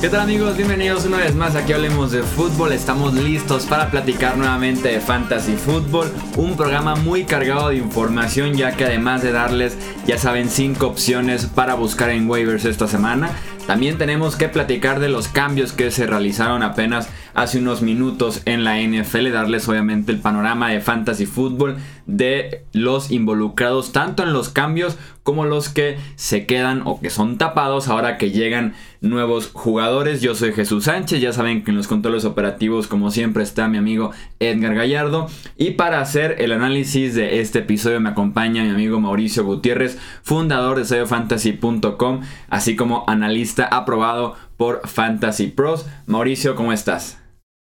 ¿Qué tal amigos? Bienvenidos una vez más aquí hablemos de fútbol. Estamos listos para platicar nuevamente de Fantasy Football, un programa muy cargado de información ya que además de darles, ya saben, 5 opciones para buscar en waivers esta semana, también tenemos que platicar de los cambios que se realizaron apenas hace unos minutos en la NFL, darles obviamente el panorama de fantasy fútbol de los involucrados tanto en los cambios como los que se quedan o que son tapados ahora que llegan nuevos jugadores. Yo soy Jesús Sánchez, ya saben que en los controles operativos como siempre está mi amigo Edgar Gallardo y para hacer el análisis de este episodio me acompaña mi amigo Mauricio Gutiérrez, fundador de SEOFantasy.com, así como analista aprobado por Fantasy Pros. Mauricio, ¿cómo estás?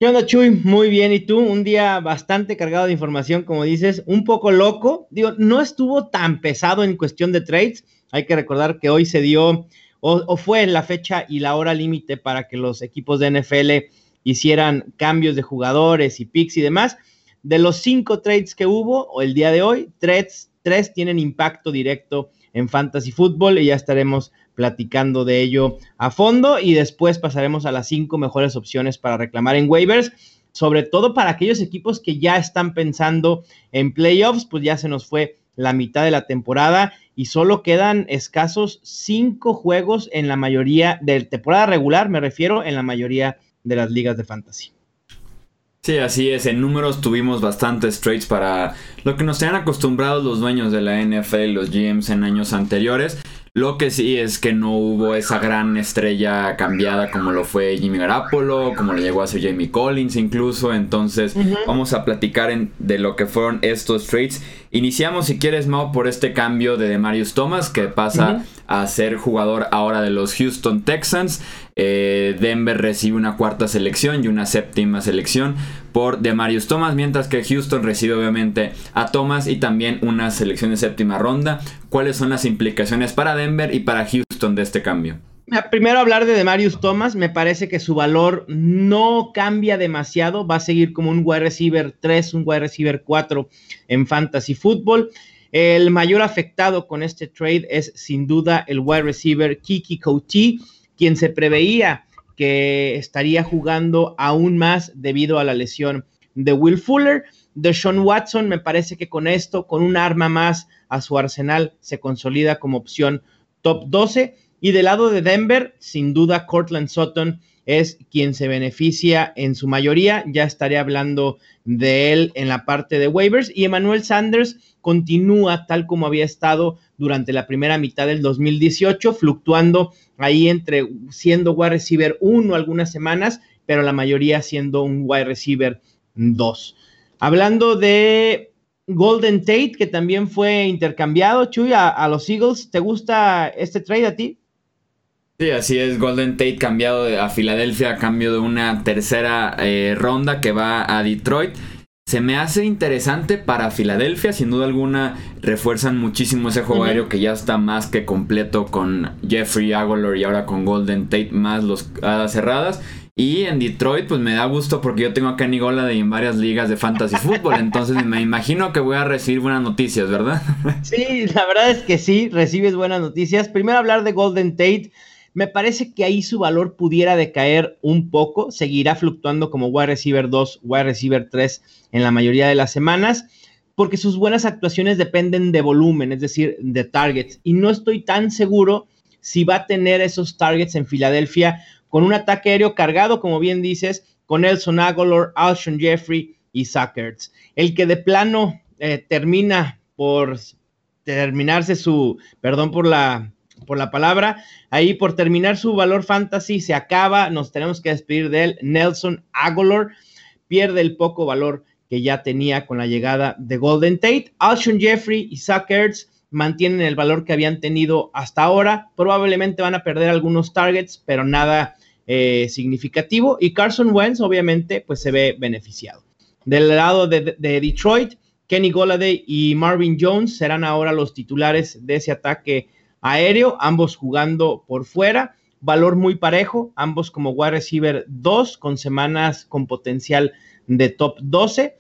¿Qué onda, Chuy? Muy bien. ¿Y tú? Un día bastante cargado de información, como dices, un poco loco. Digo, no estuvo tan pesado en cuestión de trades. Hay que recordar que hoy se dio, o, fue la fecha y la hora límite para que los equipos de NFL hicieran cambios de jugadores y picks y demás. De los cinco trades que hubo, o el día de hoy, tres, tres tienen impacto directo en Fantasy Football y ya estaremos platicando de ello a fondo y después pasaremos a las cinco mejores opciones para reclamar en waivers, sobre todo para aquellos equipos que ya están pensando en playoffs, pues ya se nos fue la mitad de la temporada y solo quedan escasos cinco juegos en la mayoría de temporada regular, me refiero en la mayoría de las ligas de fantasy. Sí, así es. En números tuvimos bastantes trades para lo que nos tenían acostumbrados los dueños de la NFL, los GMs en años anteriores. Lo que sí es que no hubo esa gran estrella cambiada como lo fue Jimmy Garapolo, como lo llegó a ser Jamie Collins incluso. Entonces vamos a platicar de lo que fueron estos trades. Iniciamos si quieres Mao por este cambio de Demarius Thomas que pasa a ser jugador ahora de los Houston Texans. Eh, Denver recibe una cuarta selección y una séptima selección por Demarius Thomas, mientras que Houston recibe obviamente a Thomas y también una selección de séptima ronda. ¿Cuáles son las implicaciones para Denver y para Houston de este cambio? Primero hablar de Demarius Thomas, me parece que su valor no cambia demasiado, va a seguir como un wide receiver 3, un wide receiver 4 en fantasy football. El mayor afectado con este trade es sin duda el wide receiver Kiki Couty, quien se preveía que estaría jugando aún más debido a la lesión de Will Fuller. De Sean Watson, me parece que con esto, con un arma más a su arsenal, se consolida como opción top 12. Y del lado de Denver, sin duda, Cortland Sutton es quien se beneficia en su mayoría. Ya estaré hablando de él en la parte de waivers. Y Emmanuel Sanders continúa tal como había estado durante la primera mitad del 2018, fluctuando ahí entre siendo wide receiver 1 algunas semanas, pero la mayoría siendo un wide receiver 2. Hablando de Golden Tate, que también fue intercambiado, Chuy, a, los Eagles, ¿te gusta este trade a ti? Sí, así es, Golden Tate cambiado a Filadelfia a cambio de una tercera eh, ronda que va a Detroit. Se me hace interesante para Filadelfia, sin duda alguna refuerzan muchísimo ese juego aéreo que ya está más que completo con Jeffrey Aguilar y ahora con Golden Tate más los hadas cerradas. Y en Detroit, pues me da gusto porque yo tengo a Kenny Golladay en varias ligas de fantasy fútbol. Entonces me imagino que voy a recibir buenas noticias, ¿verdad? Sí, la verdad es que sí, recibes buenas noticias. Primero hablar de Golden Tate. Me parece que ahí su valor pudiera decaer un poco, seguirá fluctuando como wide receiver 2, wide receiver 3 en la mayoría de las semanas, porque sus buenas actuaciones dependen de volumen, es decir, de targets, y no estoy tan seguro si va a tener esos targets en Filadelfia con un ataque aéreo cargado, como bien dices, con Nelson Aguilar, Alshon Jeffrey y Zuckerts. El que de plano eh, termina por terminarse su, perdón por la por la palabra. Ahí por terminar su valor fantasy se acaba, nos tenemos que despedir de él. Nelson Aguilar pierde el poco valor que ya tenía con la llegada de Golden Tate. Alshon Jeffrey y Zach mantienen el valor que habían tenido hasta ahora. Probablemente van a perder algunos targets, pero nada eh, significativo. Y Carson Wentz, obviamente, pues se ve beneficiado. Del lado de, de Detroit, Kenny Golladay y Marvin Jones serán ahora los titulares de ese ataque aéreo, ambos jugando por fuera, valor muy parejo, ambos como wide receiver 2 con semanas con potencial de top 12.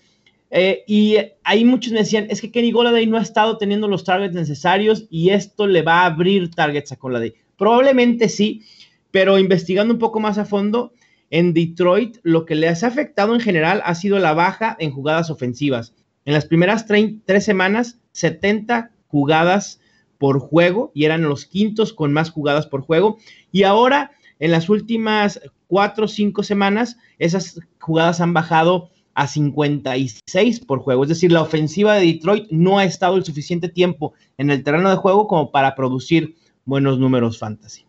Eh, y ahí muchos me decían, es que Kenny Goladay no ha estado teniendo los targets necesarios y esto le va a abrir targets a Goladay. Probablemente sí, Pero investigando un poco más a fondo, en Detroit lo que les ha afectado en general ha sido la baja en jugadas ofensivas. En las primeras tres semanas, 70 jugadas por juego y eran los quintos con más jugadas por juego. Y ahora, en las últimas cuatro o cinco semanas, esas jugadas han bajado a 56 por juego. Es decir, la ofensiva de Detroit no ha estado el suficiente tiempo en el terreno de juego como para producir buenos números fantasy.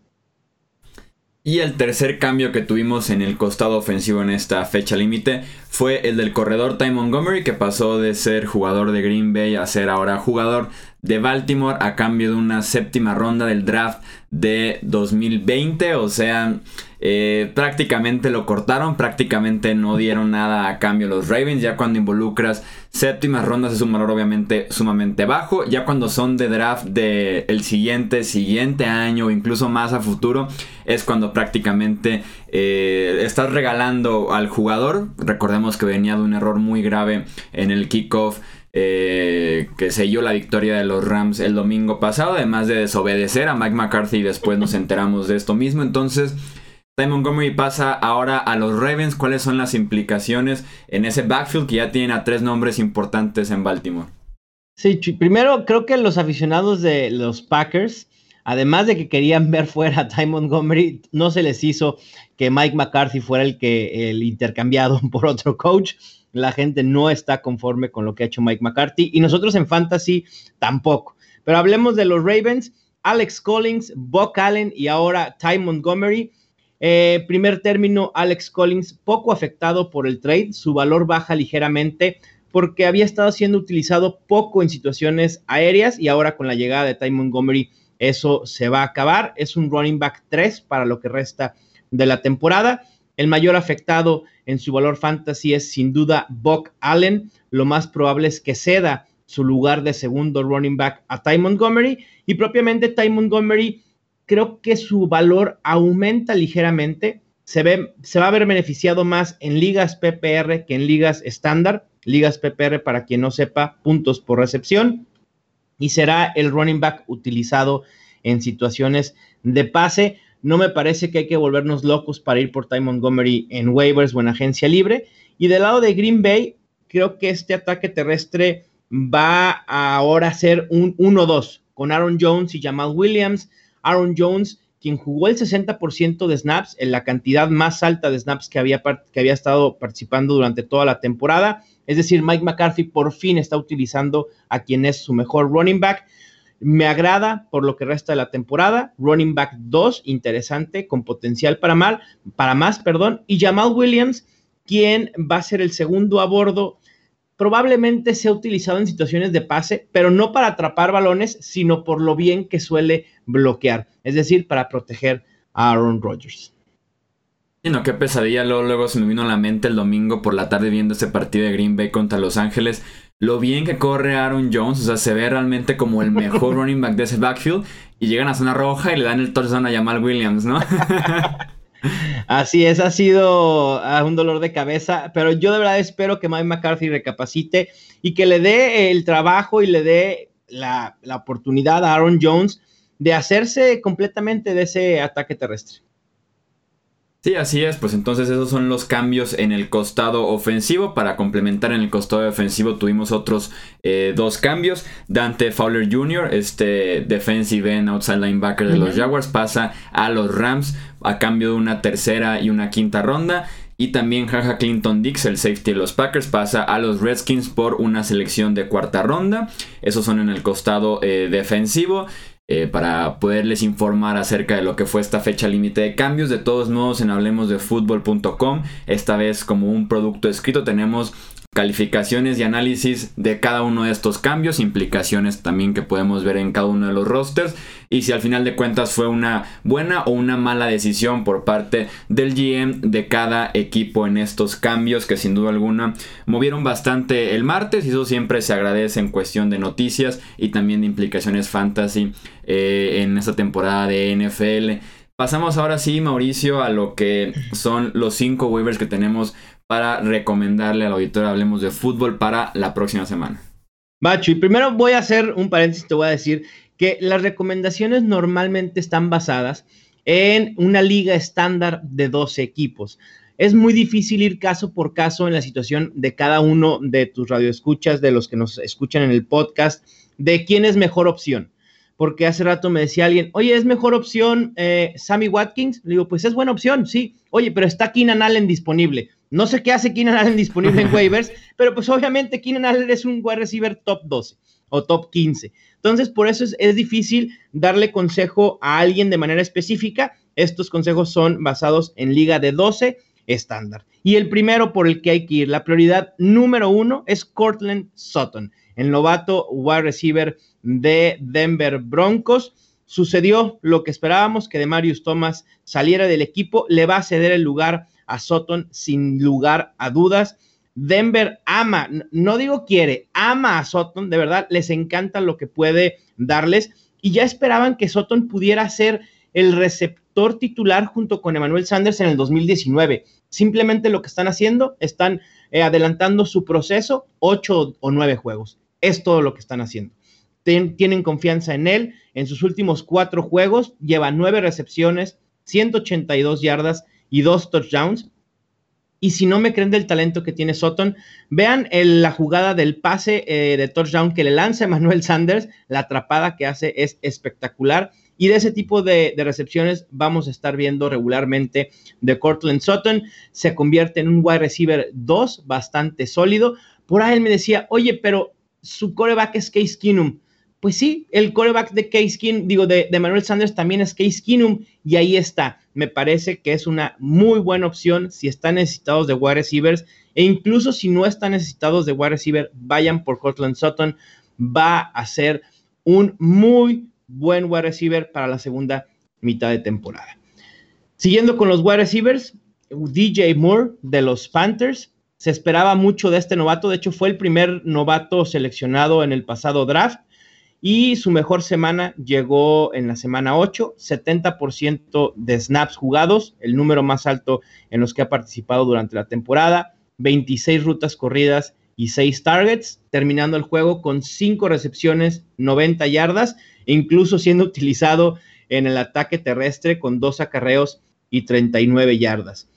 Y el tercer cambio que tuvimos en el costado ofensivo en esta fecha límite fue el del corredor Ty Montgomery, que pasó de ser jugador de Green Bay a ser ahora jugador de Baltimore a cambio de una séptima ronda del draft de 2020. O sea, eh, prácticamente lo cortaron, prácticamente no dieron nada a cambio los Ravens. Ya cuando involucras séptimas rondas es un valor obviamente sumamente bajo. Ya cuando son de draft del el siguiente, siguiente año o incluso más a futuro, es cuando prácticamente eh, estás regalando al jugador. Recordemos que venía de un error muy grave en el kickoff eh, que selló la victoria de los Rams el domingo pasado, además de desobedecer a Mike McCarthy y después nos enteramos de esto mismo. Entonces, Ty Montgomery pasa ahora a los Ravens. ¿Cuáles son las implicaciones en ese backfield que ya tienen a tres nombres importantes en Baltimore? Sí, primero creo que los aficionados de los Packers, además de que querían ver fuera a Ty Montgomery, no se les hizo que Mike McCarthy fuera el que el intercambiado por otro coach la gente no está conforme con lo que ha hecho Mike McCarthy y nosotros en Fantasy tampoco. Pero hablemos de los Ravens, Alex Collins, Buck Allen y ahora Ty Montgomery. Eh, primer término, Alex Collins poco afectado por el trade, su valor baja ligeramente porque había estado siendo utilizado poco en situaciones aéreas y ahora con la llegada de Ty Montgomery eso se va a acabar. Es un running back 3 para lo que resta de la temporada. El mayor afectado en su valor fantasy es sin duda Buck Allen. Lo más probable es que ceda su lugar de segundo running back a Ty Montgomery y propiamente Ty Montgomery creo que su valor aumenta ligeramente. Se, ve, se va a ver beneficiado más en ligas PPR que en ligas estándar. Ligas PPR, para quien no sepa, puntos por recepción. Y será el running back utilizado en situaciones de pase. No me parece que hay que volvernos locos para ir por Ty Montgomery en waivers o en agencia libre. Y del lado de Green Bay, creo que este ataque terrestre va a ahora ser un 1-2 con Aaron Jones y Jamal Williams. Aaron Jones, quien jugó el 60% de snaps, en la cantidad más alta de snaps que había, que había estado participando durante toda la temporada. Es decir, Mike McCarthy por fin está utilizando a quien es su mejor running back. Me agrada por lo que resta de la temporada. Running back 2, interesante, con potencial para, mal, para más, perdón. Y Jamal Williams, quien va a ser el segundo a bordo, probablemente sea utilizado en situaciones de pase, pero no para atrapar balones, sino por lo bien que suele bloquear, es decir, para proteger a Aaron Rodgers. no, qué pesadilla. Luego, luego se me vino a la mente el domingo por la tarde viendo ese partido de Green Bay contra Los Ángeles lo bien que corre Aaron Jones, o sea, se ve realmente como el mejor running back de ese backfield y llegan a zona roja y le dan el touchdown a Jamal Williams, ¿no? Así es, ha sido ah, un dolor de cabeza, pero yo de verdad espero que Mike McCarthy recapacite y que le dé el trabajo y le dé la, la oportunidad a Aaron Jones de hacerse completamente de ese ataque terrestre. Sí, así es, pues entonces esos son los cambios en el costado ofensivo. Para complementar en el costado ofensivo tuvimos otros eh, dos cambios. Dante Fowler Jr., este defensive end outside linebacker de los Jaguars, pasa a los Rams a cambio de una tercera y una quinta ronda. Y también Jaja Clinton Dix, el safety de los Packers, pasa a los Redskins por una selección de cuarta ronda. Esos son en el costado eh, defensivo. Eh, para poderles informar acerca de lo que fue esta fecha límite de cambios. De todos modos, en hablemosdefutbol.com, esta vez como un producto escrito, tenemos calificaciones y análisis de cada uno de estos cambios, implicaciones también que podemos ver en cada uno de los rosters y si al final de cuentas fue una buena o una mala decisión por parte del GM de cada equipo en estos cambios que sin duda alguna movieron bastante el martes y eso siempre se agradece en cuestión de noticias y también de implicaciones fantasy eh, en esta temporada de NFL. Pasamos ahora sí, Mauricio, a lo que son los cinco waivers que tenemos para recomendarle al auditorio Hablemos de Fútbol para la próxima semana. Macho, y primero voy a hacer un paréntesis, te voy a decir que las recomendaciones normalmente están basadas en una liga estándar de 12 equipos. Es muy difícil ir caso por caso en la situación de cada uno de tus radioescuchas, de los que nos escuchan en el podcast, de quién es mejor opción. Porque hace rato me decía alguien, oye, ¿es mejor opción eh, Sammy Watkins? Le digo, pues es buena opción, sí. Oye, pero está Keenan Allen disponible. No sé qué hace Keenan Allen disponible en waivers, pero pues obviamente Keenan Allen es un wide receiver top 12 o top 15. Entonces, por eso es, difícil darle consejo a alguien de manera específica. Estos consejos son basados en liga de 12 estándar. Y el primero por el que hay que ir, la prioridad número uno es Cortland Sutton, el novato wide receiver de Denver Broncos. Sucedió lo que esperábamos, que de Marius Thomas saliera del equipo, le va a ceder el lugar a Sutton sin lugar a dudas. Denver ama, no digo quiere, ama a Sutton, de verdad, les encanta lo que puede darles y ya esperaban que Sutton pudiera ser el receptor titular junto con Emmanuel Sanders en el 2019. Simplemente lo que están haciendo, están eh, adelantando su proceso ocho o nueve juegos. Es todo lo que están haciendo. Tienen confianza en él. En sus últimos cuatro juegos lleva nueve recepciones, 182 yardas y dos touchdowns. Y si no me creen del talento que tiene Sutton, vean la jugada del pase eh, de touchdown que le lanza Emmanuel Sanders. La atrapada que hace es espectacular. Y de ese tipo de, recepciones vamos a estar viendo regularmente de Cortland Sutton. Se convierte en un wide receiver 2 bastante sólido. Por ahí él me decía, oye, pero su coreback es Case Keenum. Pues sí, el coreback de Case Keenum, digo, de, de, Manuel Sanders también es Case Keenum y ahí está. Me parece que es una muy buena opción si están necesitados de wide receivers e incluso si no están necesitados de wide receiver, vayan por Cortland Sutton. Va a ser un muy buen wide receiver para la segunda mitad de temporada. Siguiendo con los wide receivers, DJ Moore de los Panthers. Se esperaba mucho de este novato, de hecho fue el primer novato seleccionado en el pasado draft y su mejor semana llegó en la semana 8, 70% de snaps jugados, el número más alto en los que ha participado durante la temporada, 26 rutas corridas y 6 targets, terminando el juego con 5 recepciones, 90 yardas, incluso siendo utilizado en el ataque terrestre con 2 acarreos y 39 yardas.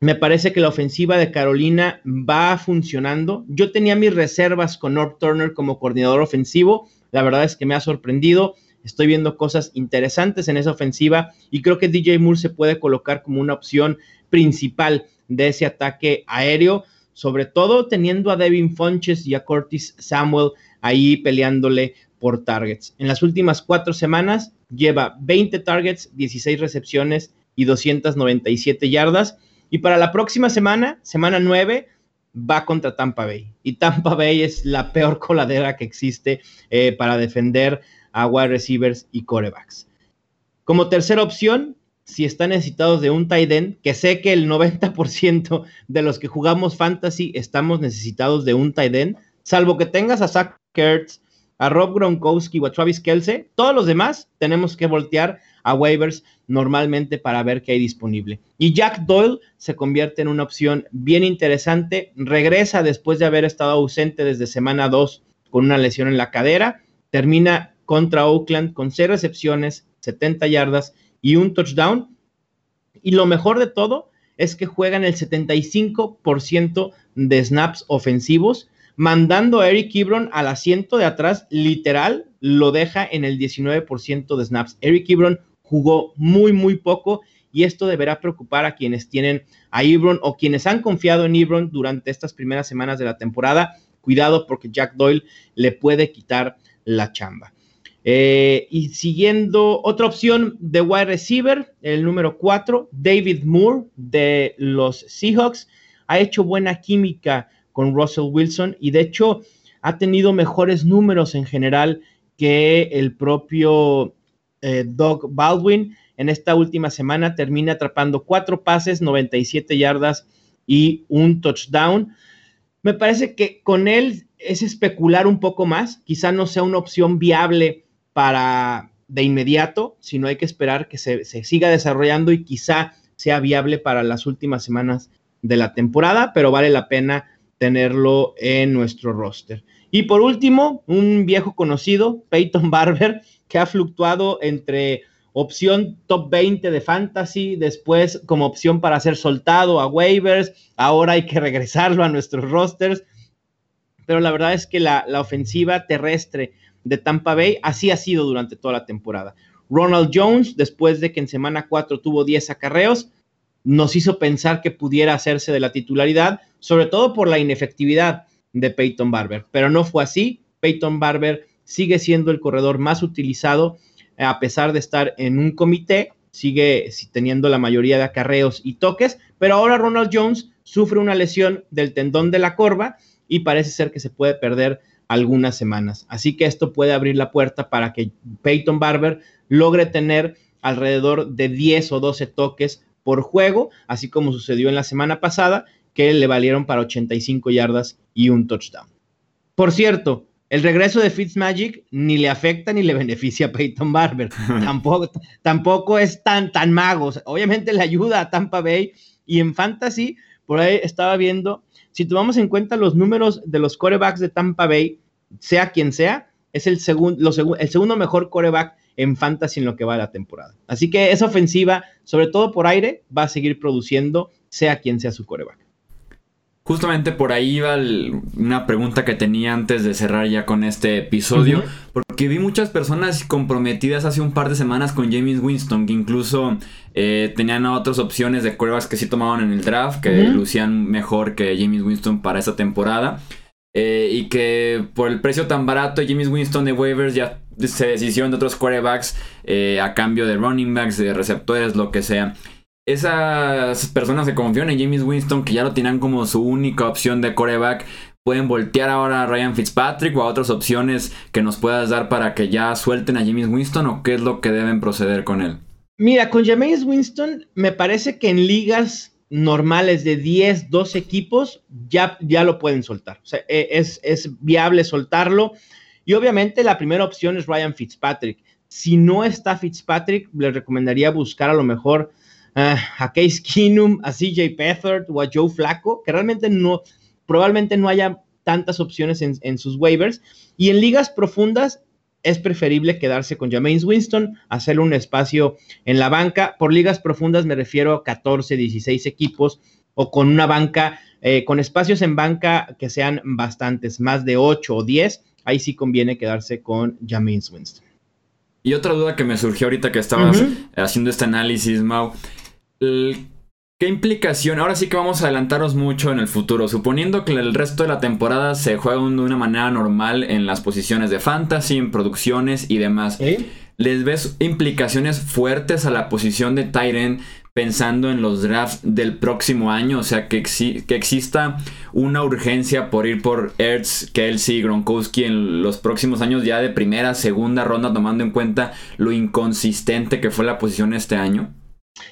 Me parece que la ofensiva de Carolina va funcionando. Yo tenía mis reservas con North Turner como coordinador ofensivo, la verdad es que me ha sorprendido. Estoy viendo cosas interesantes en esa ofensiva y creo que DJ Moore se puede colocar como una opción principal de ese ataque aéreo, sobre todo teniendo a Devin Funches y a Curtis Samuel ahí peleándole por targets. En las últimas cuatro semanas lleva 20 targets, 16 recepciones y 297 yardas. Y para la próxima semana, semana 9, va contra Tampa Bay. Y Tampa Bay es la peor coladera que existe eh, para defender a wide receivers y corebacks. Como tercera opción, si están necesitados de un tight end, que sé que el 90% de los que jugamos fantasy estamos necesitados de un tight end, salvo que tengas a Zach Kurtz, a Rob Gronkowski o a Travis Kelsey, todos los demás tenemos que voltear a waivers normalmente para ver qué hay disponible. Y Jack Doyle se convierte en una opción bien interesante, regresa después de haber estado ausente desde semana 2 con una lesión en la cadera, termina contra Oakland con 6 recepciones, 70 yardas y un touchdown. Y lo mejor de todo es que juegan el 75% de snaps ofensivos, mandando a Eric Ebron al asiento de atrás, literal, lo deja en el 19% de snaps. Eric Ebron jugó muy, muy poco y esto deberá preocupar a quienes tienen a Ebron o quienes han confiado en Ebron durante estas primeras semanas de la temporada. Cuidado porque Jack Doyle le puede quitar la chamba. Eh, y siguiendo otra opción de wide receiver, el número 4, David Moore de los Seahawks, ha hecho buena química con Russell Wilson y de hecho ha tenido mejores números en general que el propio eh, Doug Baldwin. En esta última semana termina atrapando cuatro pases, 97 yardas y un touchdown. Me parece que con él es especular un poco más. Quizá no sea una opción viable para de inmediato, sino hay que esperar que se, se siga desarrollando y quizá sea viable para las últimas semanas de la temporada, pero vale la pena tenerlo en nuestro roster. Y por último, un viejo conocido, Peyton Barber, que ha fluctuado entre opción top 20 de fantasy, después como opción para ser soltado a waivers, ahora hay que regresarlo a nuestros rosters, pero la verdad es que la, ofensiva terrestre de Tampa Bay así ha sido durante toda la temporada. Ronald Jones, después de que en semana 4 tuvo 10 acarreos, nos hizo pensar que pudiera hacerse de la titularidad, sobre todo por la inefectividad de Peyton Barber, pero no fue así. Peyton Barber sigue siendo el corredor más utilizado a pesar de estar en un comité, sigue teniendo la mayoría de acarreos y toques, pero ahora Ronald Jones sufre una lesión del tendón de la corva y parece ser que se puede perder algunas semanas. Así que esto puede abrir la puerta para que Peyton Barber logre tener alrededor de 10 o 12 toques por juego, así como sucedió en la semana pasada, que le valieron para 85 yardas y un touchdown. Por cierto, el regreso de Fitzmagic ni le afecta ni le beneficia a Peyton Barber. tampoco, tampoco es tan, tan mago. Obviamente le ayuda a Tampa Bay. Y en Fantasy, por ahí estaba viendo, si tomamos en cuenta los números de los corebacks de Tampa Bay, sea quien sea, es el, segundo el segundo mejor coreback en Fantasy en lo que va de la temporada. Así que esa ofensiva, sobre todo por aire, va a seguir produciendo, sea quien sea su coreback. Justamente por ahí iba una pregunta que tenía antes de cerrar ya con este episodio, porque vi muchas personas comprometidas hace un par de semanas con James Winston, que incluso eh, tenían otras opciones de cuervas que sí tomaban en el draft, que lucían mejor que James Winston para esta temporada. Eh, y que por el precio tan barato, James Winston de waivers ya se deshicieron de otros quarterbacks eh, a cambio de running backs, de receptores, lo que sea esas personas que confían en James Winston, que ya lo tienen como su única opción de coreback, pueden voltear ahora a Ryan Fitzpatrick o a otras opciones que nos puedas dar para que ya suelten a James Winston o qué es lo que deben proceder con él? Mira, con James Winston me parece que en ligas normales de 10, 12 equipos ya, ya lo pueden soltar. E, es, es viable soltarlo. Y obviamente la primera opción es Ryan Fitzpatrick. Si no está Fitzpatrick, les recomendaría buscar a lo mejor a Case Keenum, a CJ Pethard o a Joe Flacco, que realmente no, probablemente no haya tantas opciones en, sus waivers. Y en ligas profundas es preferible quedarse con Jameis Winston, hacerle un espacio en la banca. Por ligas profundas me refiero a 14, 16 equipos o con una banca, eh, con espacios en banca que sean bastantes, más de 8 o 10. Ahí sí conviene quedarse con Jameis Winston. Y otra duda que me surgió ahorita que estabas haciendo este análisis, Mau. ¿Qué implicación? Ahora sí que vamos a adelantaros mucho en el futuro. Suponiendo que el resto de la temporada se juega de una manera normal en las posiciones de fantasy, en producciones y demás. ¿Les ves implicaciones fuertes a la posición de Tyren pensando en los drafts del próximo año? O sea, que, que exista una urgencia por ir por Ertz, Kelsey, Gronkowski en los próximos años ya de primera, segunda ronda, tomando en cuenta lo inconsistente que fue la posición este año.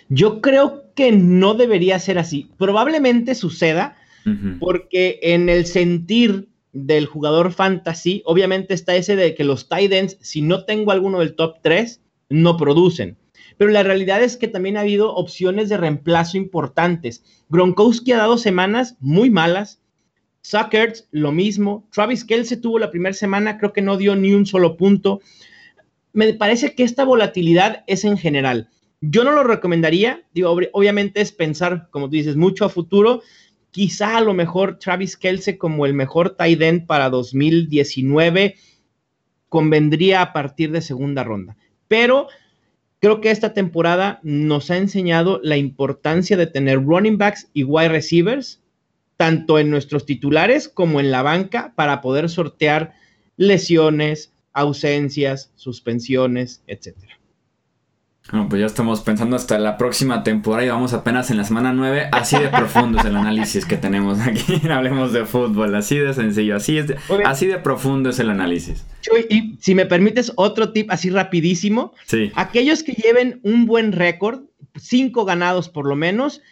Yo creo que no debería ser así. Probablemente suceda porque en el sentir del jugador fantasy, obviamente está ese de que los tight ends, si no tengo alguno del top 3, no producen. Pero la realidad es que también ha habido opciones de reemplazo importantes. Gronkowski ha dado semanas muy malas. Suckers, lo mismo. Travis Kelce tuvo la primera semana, creo que no dio ni un solo punto. Me parece que esta volatilidad es en general. Yo no lo recomendaría, obviamente es pensar, como tú dices, mucho a futuro. Quizá a lo mejor Travis Kelce como el mejor tight end para 2019 convendría a partir de segunda ronda. Pero creo que esta temporada nos ha enseñado la importancia de tener running backs y wide receivers, tanto en nuestros titulares como en la banca, para poder sortear lesiones, ausencias, suspensiones, etcétera. Bueno, pues ya estamos pensando hasta la próxima temporada y vamos apenas en la semana 9. Así de profundo es el análisis que tenemos aquí. Hablemos de fútbol, así de sencillo, así, es de, así de profundo es el análisis. Y si me permites otro tip así rapidísimo. Sí. Aquellos que lleven un buen récord, cinco ganados por lo menos,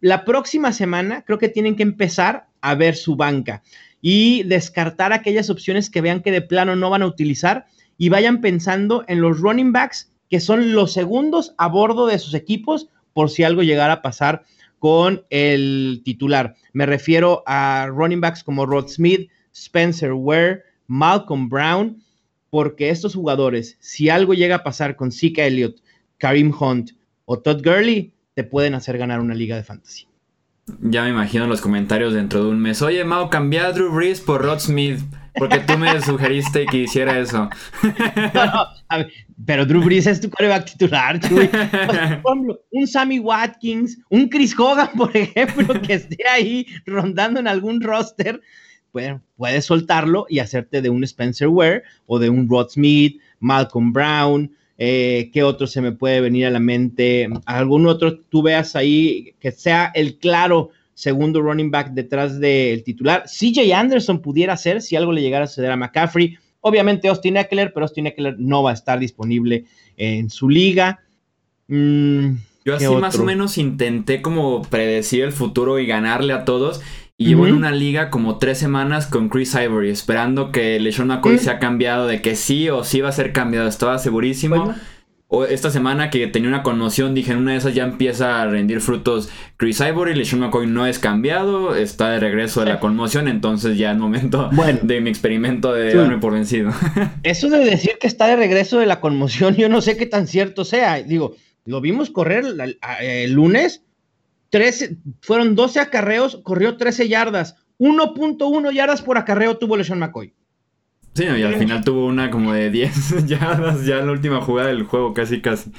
la próxima semana creo que tienen que empezar a ver su banca y descartar aquellas opciones que vean que de plano no van a utilizar y vayan pensando en los running backs que son los segundos a bordo de sus equipos por si algo llegara a pasar con el titular. Me refiero a running backs como Rod Smith, Spencer Ware, Malcolm Brown, porque estos jugadores, si algo llega a pasar con Zeke Elliott, Karim Hunt o Todd Gurley te pueden hacer ganar una liga de fantasy. Ya me imagino los comentarios dentro de un mes. Oye, Mao, cambia a Drew Brees por Rod Smith. Porque tú me sugeriste que hiciera eso. pero Drew Brees es tu coreback titular, Chuy. un Sammy Watkins, un Chris Hogan, por ejemplo, que esté ahí rondando en algún roster, puedes soltarlo y hacerte de un Spencer Ware o de un Rod Smith, Malcolm Brown. Eh, ¿Qué otro se me puede venir a la mente? ¿Algún otro tú veas ahí que sea el claro segundo running back detrás del titular. CJ Anderson pudiera ser si algo le llegara a suceder a McCaffrey. Obviamente Austin Eckler, pero Austin Eckler no va a estar disponible en su liga. Mm, Yo así más o menos intenté como predecir el futuro y ganarle a todos. Y llevo en una liga como tres semanas con Chris Ivory, esperando que LeSean McCoy se ha cambiado, de que sí o sí va a ser cambiado. Estaba segurísimo esta semana que tenía una conmoción, dije, en una de esas ya empieza a rendir frutos Chris Ivory, LeSean McCoy no es cambiado, está de regreso de la conmoción, entonces ya es momento de mi experimento de darme por vencido. Eso de decir que está de regreso de la conmoción, yo no sé qué tan cierto sea. Digo, lo vimos correr el, lunes, 13, fueron 12 acarreos, corrió 13 yardas, 1.1 yardas por acarreo tuvo LeSean McCoy. Sí, y al final tuvo una como de 10 yardas ya en la última jugada del juego, casi casi.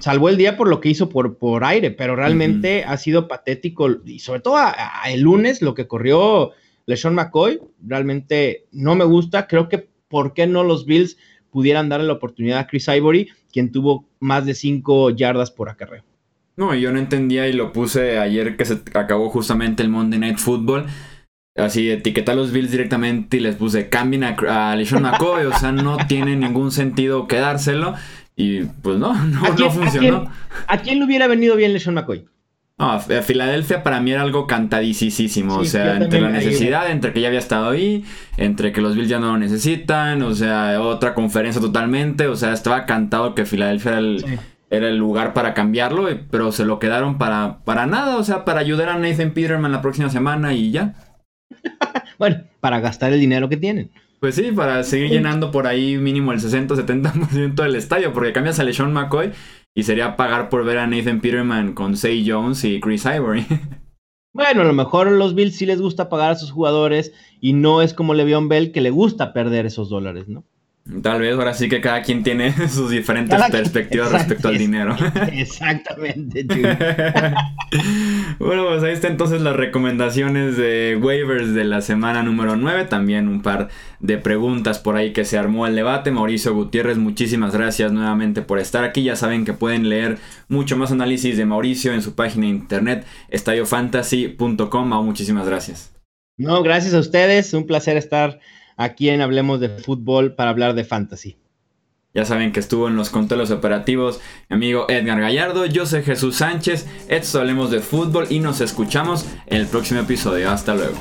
Salvó el día por lo que hizo por, por aire, pero realmente ha sido patético. Y sobre todo el lunes, lo que corrió LeSean McCoy, realmente no me gusta. Creo que por qué no los Bills pudieran darle la oportunidad a Chris Ivory, quien tuvo más de 5 yardas por acarreo. No, yo no entendía y lo puse ayer que se acabó justamente el Monday Night Football Así etiqueté a los Bills directamente y les puse cambien a, a McCoy, o sea, no tiene ningún sentido quedárselo. Y pues no, no, funcionó. ¿a quién, le hubiera venido bien LeSean McCoy? No, Filadelfia para mí era algo cantadísimo. o sea, entre la necesidad, entre que ya había estado ahí, entre que los Bills ya no lo necesitan, o sea, otra conferencia totalmente. O sea, estaba cantado que Filadelfia era el, era el lugar para cambiarlo, pero se lo quedaron para, para nada, o sea, para ayudar a Nathan Peterman la próxima semana y ya. bueno, para gastar el dinero que tienen. Pues sí, para seguir llenando por ahí mínimo el 60-70% del estadio, porque cambias a LeSean McCoy y sería pagar por ver a Nathan Peterman con Say Jones y Chris Ivory. Bueno, a lo mejor a los Bills sí les gusta pagar a sus jugadores y no es como Le'Veon Bell que le gusta perder esos dólares, ¿no? Tal vez ahora sí que cada quien tiene sus diferentes perspectivas respecto al dinero. Exactamente. bueno, pues ahí está entonces las recomendaciones de waivers de la semana número 9. También un par de preguntas por ahí que se armó el debate. Mauricio Gutiérrez, muchísimas gracias nuevamente por estar aquí. Ya saben que pueden leer mucho más análisis de Mauricio en su página de internet estadiofantasy.com. Muchísimas gracias. No, gracias a ustedes. Un placer estar aquí en Hablemos de Fútbol para hablar de fantasy. Ya saben que estuvo en los controles operativos mi amigo Edgar Gallardo, yo soy Jesús Sánchez, esto Hablemos de Fútbol y nos escuchamos en el próximo episodio. Hasta luego.